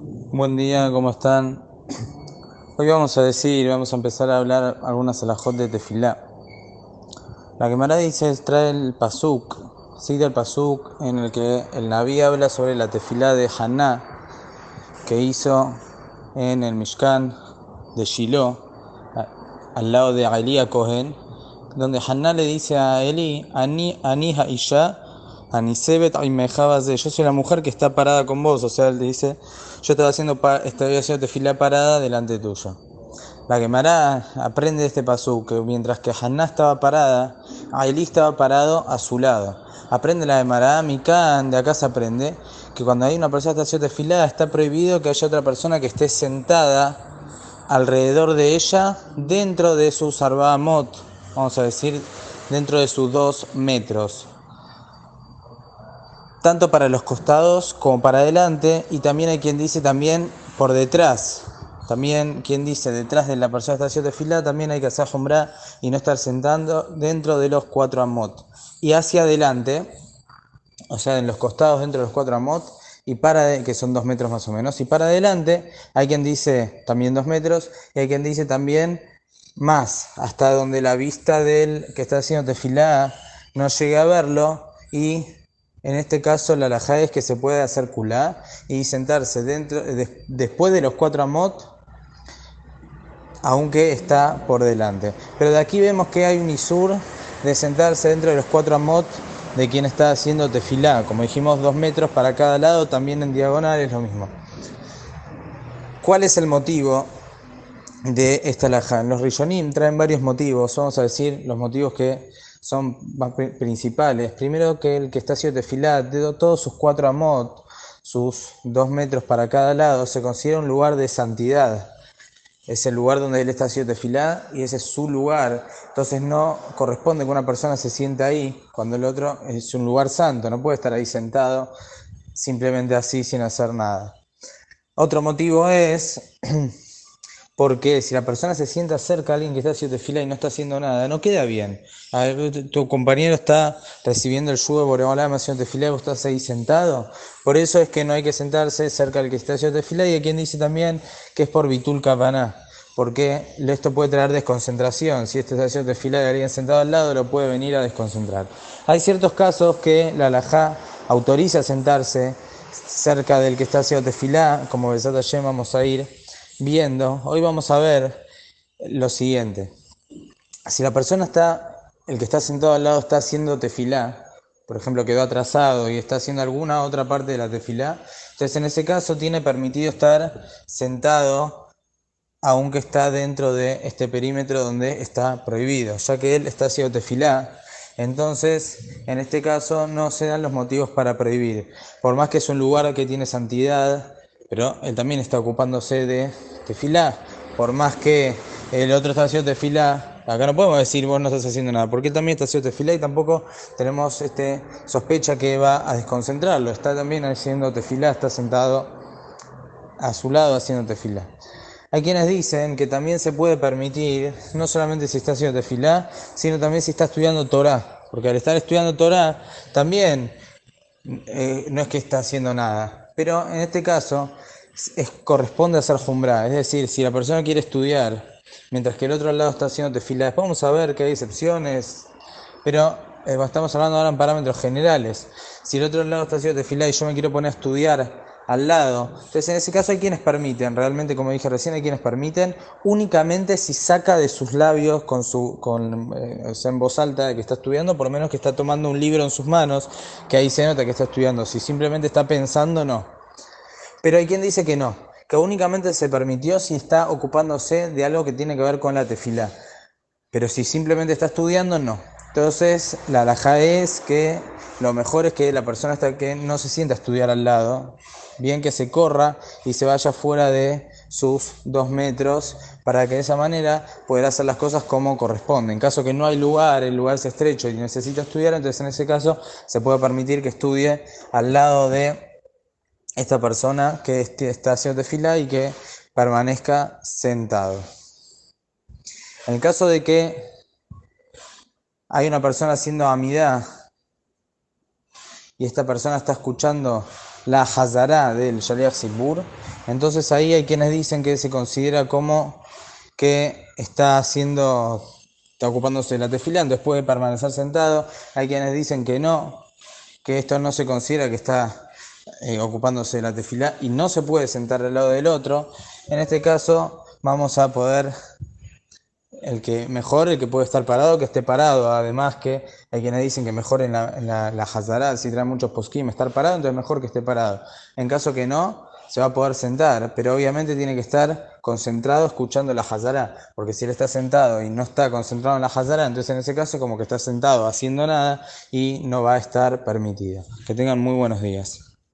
Buen día, ¿cómo están? Hoy vamos a decir, vamos a empezar a hablar algunas alajot de tefilá. La Gemara dice, trae el pasuk, sigue el pasuk en el que el Naví habla sobre la tefilá de Haná que hizo en el Mishkan de Shiloh, al lado de Elia Cohen, donde Haná le dice a Eli, Ani, Ani Isha, Anisebet yo soy la mujer que está parada con vos, o sea, él le dice, yo estaba haciendo, estoy haciendo tefilá parada delante tuyo. La Gemara aprende de este pasú que mientras que Haná estaba parada, Ailí estaba parado a su lado. Aprende la Gemara, Mikan, de acá se aprende que cuando hay una persona que está haciendo tefilá está prohibido que haya otra persona que esté sentada alrededor de ella dentro de su sarbamot, vamos a decir, dentro de sus dos metros tanto para los costados como para adelante, y también hay quien dice también por detrás. También quien dice detrás de la persona de estación de fila, también hay que hacer jumbra y no estar sentando dentro de los cuatro amot. Y hacia adelante, o sea, en los costados dentro de los cuatro amot, y para que son dos metros más o menos, y para adelante hay quien dice también dos metros, y hay quien dice también más, hasta donde la vista del que está haciendo tefilá no llega a verlo, y en este caso, la alajá es que se puede hacer culá y sentarse dentro, después de los cuatro amot, aunque está por delante. Pero de aquí vemos que hay un isur de sentarse dentro de los cuatro amot de quien está haciendo tefilá. Como dijimos, dos metros para cada lado, también en diagonal es lo mismo. ¿Cuál es el motivo de esta alajá? Los rishonim traen varios motivos, vamos a decir los motivos que son principales. Primero que el que está haciendo tefilá, todos sus cuatro amot, sus dos metros para cada lado, se considera un lugar de santidad. Es el lugar donde él está haciendo tefilá y ese es su lugar. Entonces no corresponde que una persona se sienta ahí cuando el otro es un lugar santo. No puede estar ahí sentado simplemente así sin hacer nada. Otro motivo es Porque si la persona se sienta cerca a alguien que está haciendo fila y no está haciendo nada, no queda bien. tu compañero está recibiendo el yugo por la haciendo fila y vos estás ahí sentado. Por eso es que no hay que sentarse cerca del que está haciendo fila y hay quien dice también que es por Vitul Kapaná. Porque esto puede traer desconcentración. Si este está haciendo fila y alguien sentado al lado, lo puede venir a desconcentrar. Hay ciertos casos que la alajá autoriza sentarse cerca del que está haciendo tefilá, como Besat Hashem vamos a ir viendo, hoy vamos a ver lo siguiente. Si la persona está, el que está sentado al lado está haciendo tefilá, por ejemplo, quedó atrasado y está haciendo alguna otra parte de la tefilá, entonces en ese caso tiene permitido estar sentado aunque está dentro de este perímetro donde está prohibido, ya que él está haciendo tefilá. Entonces, en este caso no se dan los motivos para prohibir. Por más que es un lugar que tiene santidad, pero él también está ocupándose de tefilá, por más que el otro está haciendo tefilá, acá no podemos decir vos no estás haciendo nada, porque él también está haciendo tefilá y tampoco tenemos este, sospecha que va a desconcentrarlo, está también haciendo tefilá, está sentado a su lado haciendo tefilá. Hay quienes dicen que también se puede permitir, no solamente si está haciendo tefilá, sino también si está estudiando Torah, porque al estar estudiando Torah también eh, no es que está haciendo nada, pero en este caso es, corresponde hacer jumbra, es decir, si la persona quiere estudiar mientras que el otro lado está haciendo tefila, después vamos a ver que hay excepciones, pero eh, estamos hablando ahora en parámetros generales. Si el otro lado está haciendo tefila y yo me quiero poner a estudiar al lado, entonces en ese caso hay quienes permiten, realmente como dije recién, hay quienes permiten únicamente si saca de sus labios con su, con, eh, en voz alta que está estudiando, por lo menos que está tomando un libro en sus manos, que ahí se nota que está estudiando. Si simplemente está pensando, no. Pero hay quien dice que no, que únicamente se permitió si está ocupándose de algo que tiene que ver con la tefila. Pero si simplemente está estudiando, no. Entonces, la alhaja es que lo mejor es que la persona hasta que no se sienta a estudiar al lado, bien que se corra y se vaya fuera de sus dos metros para que de esa manera pueda hacer las cosas como corresponde. En caso que no hay lugar, el lugar es estrecho y necesita estudiar, entonces en ese caso se puede permitir que estudie al lado de esta persona que está haciendo fila y que permanezca sentado. En el caso de que hay una persona haciendo amidad y esta persona está escuchando la Hazara del Shaliach Sibur, entonces ahí hay quienes dicen que se considera como que está haciendo, está ocupándose de la tefila, después de permanecer sentado, hay quienes dicen que no, que esto no se considera que está eh, ocupándose de la tefila y no se puede sentar al lado del otro. En este caso vamos a poder el que mejor, el que puede estar parado, que esté parado. Además que hay quienes dicen que mejor en la, en la, si trae muchos poskim, estar parado, entonces mejor que esté parado. En caso que no, se va a poder sentar, pero obviamente tiene que estar concentrado escuchando la hazara, porque si él está sentado y no está concentrado en la hazara, entonces en ese caso como que está sentado haciendo nada y no va a estar permitido. Que tengan muy buenos días.